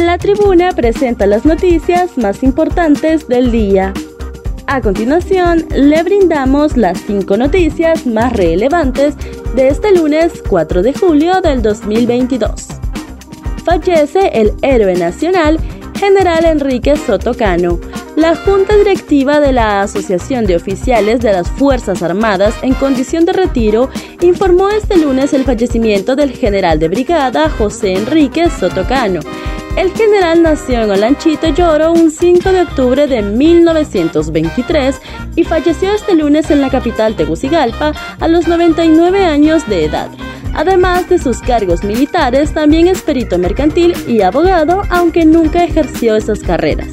La tribuna presenta las noticias más importantes del día. A continuación, le brindamos las cinco noticias más relevantes de este lunes 4 de julio del 2022. Fallece el héroe nacional General Enrique Soto Cano. La Junta Directiva de la Asociación de Oficiales de las Fuerzas Armadas en condición de retiro informó este lunes el fallecimiento del general de brigada José Enrique Soto Cano. El general nació en Olanchito Lloro un 5 de octubre de 1923 y falleció este lunes en la capital Tegucigalpa a los 99 años de edad. Además de sus cargos militares, también es perito mercantil y abogado, aunque nunca ejerció esas carreras.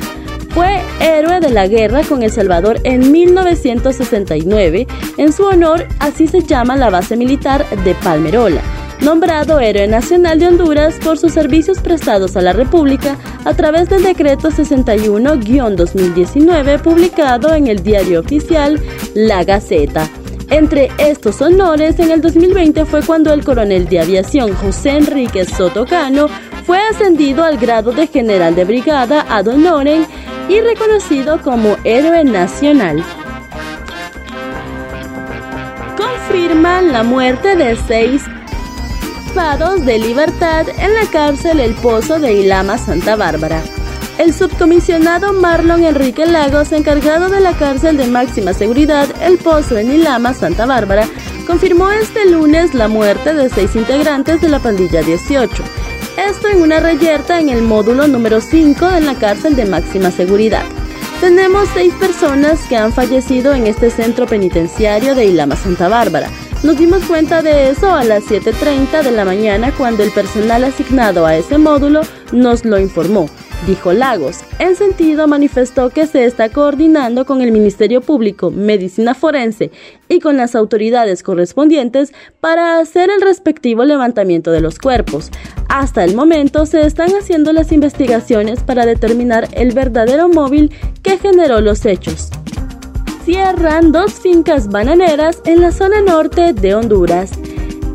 Fue héroe de la guerra con El Salvador en 1969. En su honor, así se llama la base militar de Palmerola nombrado Héroe Nacional de Honduras por sus servicios prestados a la República a través del decreto 61-2019 publicado en el diario oficial La Gaceta. Entre estos honores, en el 2020 fue cuando el coronel de aviación José Enrique Sotocano fue ascendido al grado de general de brigada ad honorem y reconocido como héroe nacional. Confirman la muerte de seis privados de libertad en la cárcel El Pozo de Ilama, Santa Bárbara. El subcomisionado Marlon Enrique Lagos, encargado de la cárcel de máxima seguridad El Pozo en Ilama, Santa Bárbara, confirmó este lunes la muerte de seis integrantes de la pandilla 18. Esto en una reyerta en el módulo número 5 de la cárcel de máxima seguridad. Tenemos seis personas que han fallecido en este centro penitenciario de Ilama, Santa Bárbara. Nos dimos cuenta de eso a las 7.30 de la mañana cuando el personal asignado a ese módulo nos lo informó dijo Lagos. En sentido, manifestó que se está coordinando con el Ministerio Público, Medicina Forense y con las autoridades correspondientes para hacer el respectivo levantamiento de los cuerpos. Hasta el momento se están haciendo las investigaciones para determinar el verdadero móvil que generó los hechos. Cierran dos fincas bananeras en la zona norte de Honduras.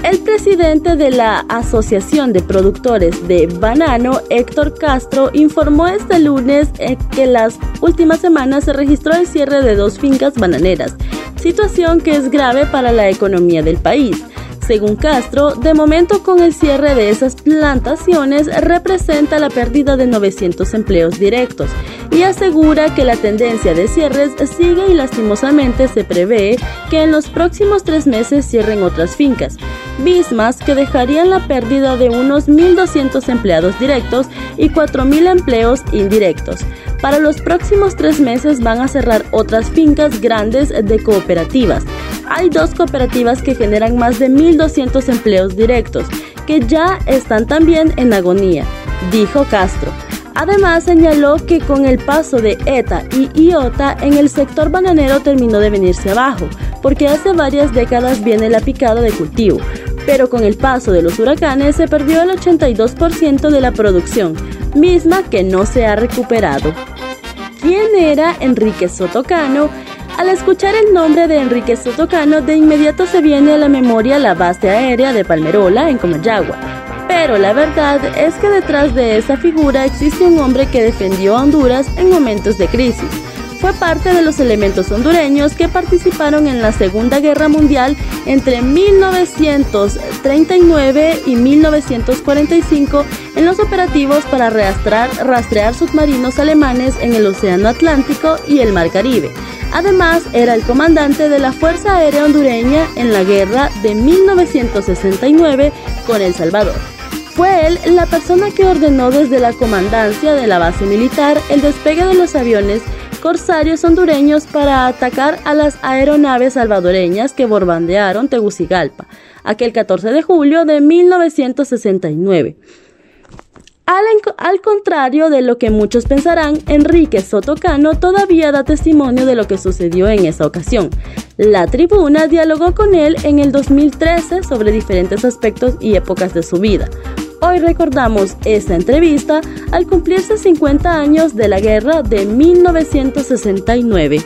El presidente de la Asociación de Productores de Banano, Héctor Castro, informó este lunes eh, que las últimas semanas se registró el cierre de dos fincas bananeras, situación que es grave para la economía del país. Según Castro, de momento con el cierre de esas plantaciones representa la pérdida de 900 empleos directos y asegura que la tendencia de cierres sigue y lastimosamente se prevé que en los próximos tres meses cierren otras fincas, mismas que dejarían la pérdida de unos 1.200 empleados directos y 4.000 empleos indirectos. Para los próximos tres meses van a cerrar otras fincas grandes de cooperativas. Hay dos cooperativas que generan más de 1.200 empleos directos, que ya están también en agonía, dijo Castro. Además señaló que con el paso de ETA y IOTA en el sector bananero terminó de venirse abajo, porque hace varias décadas viene la picada de cultivo, pero con el paso de los huracanes se perdió el 82% de la producción, misma que no se ha recuperado. ¿Quién era Enrique Sotocano? Al escuchar el nombre de Enrique Sotocano, de inmediato se viene a la memoria la base aérea de Palmerola en Comayagua. Pero la verdad es que detrás de esa figura existe un hombre que defendió a Honduras en momentos de crisis fue parte de los elementos hondureños que participaron en la Segunda Guerra Mundial entre 1939 y 1945 en los operativos para rastrear, rastrear submarinos alemanes en el Océano Atlántico y el Mar Caribe. Además, era el comandante de la Fuerza Aérea Hondureña en la guerra de 1969 con El Salvador. Fue él la persona que ordenó desde la comandancia de la base militar el despegue de los aviones corsarios hondureños para atacar a las aeronaves salvadoreñas que borbandearon Tegucigalpa, aquel 14 de julio de 1969. Al, contrario de lo que muchos pensarán, Enrique Sotocano todavía da testimonio de lo que sucedió en esa ocasión. La tribuna dialogó con él en el 2013 sobre diferentes aspectos y épocas de su vida. Hoy recordamos esta entrevista al cumplirse 50 años de la guerra de 1969.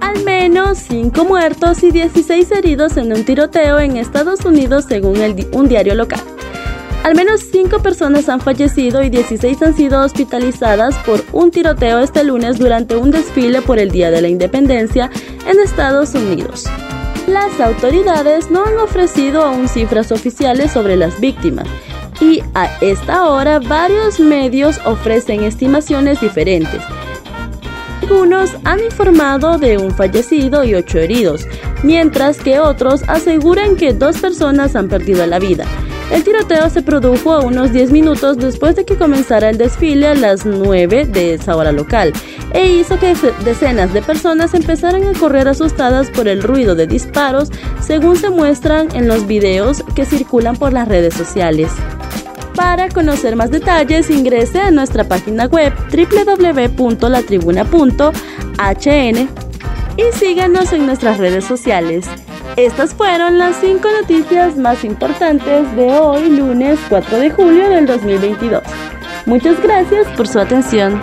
Al menos 5 muertos y 16 heridos en un tiroteo en Estados Unidos según un diario local. Al menos 5 personas han fallecido y 16 han sido hospitalizadas por un tiroteo este lunes durante un desfile por el Día de la Independencia en Estados Unidos. Las autoridades no han ofrecido aún cifras oficiales sobre las víctimas y a esta hora varios medios ofrecen estimaciones diferentes. Algunos han informado de un fallecido y ocho heridos, mientras que otros aseguran que dos personas han perdido la vida. El tiroteo se produjo unos 10 minutos después de que comenzara el desfile a las 9 de esa hora local e hizo que decenas de personas empezaran a correr asustadas por el ruido de disparos, según se muestran en los videos que circulan por las redes sociales. Para conocer más detalles, ingrese a nuestra página web www.latribuna.hn y síganos en nuestras redes sociales. Estas fueron las 5 noticias más importantes de hoy, lunes 4 de julio del 2022. Muchas gracias por su atención.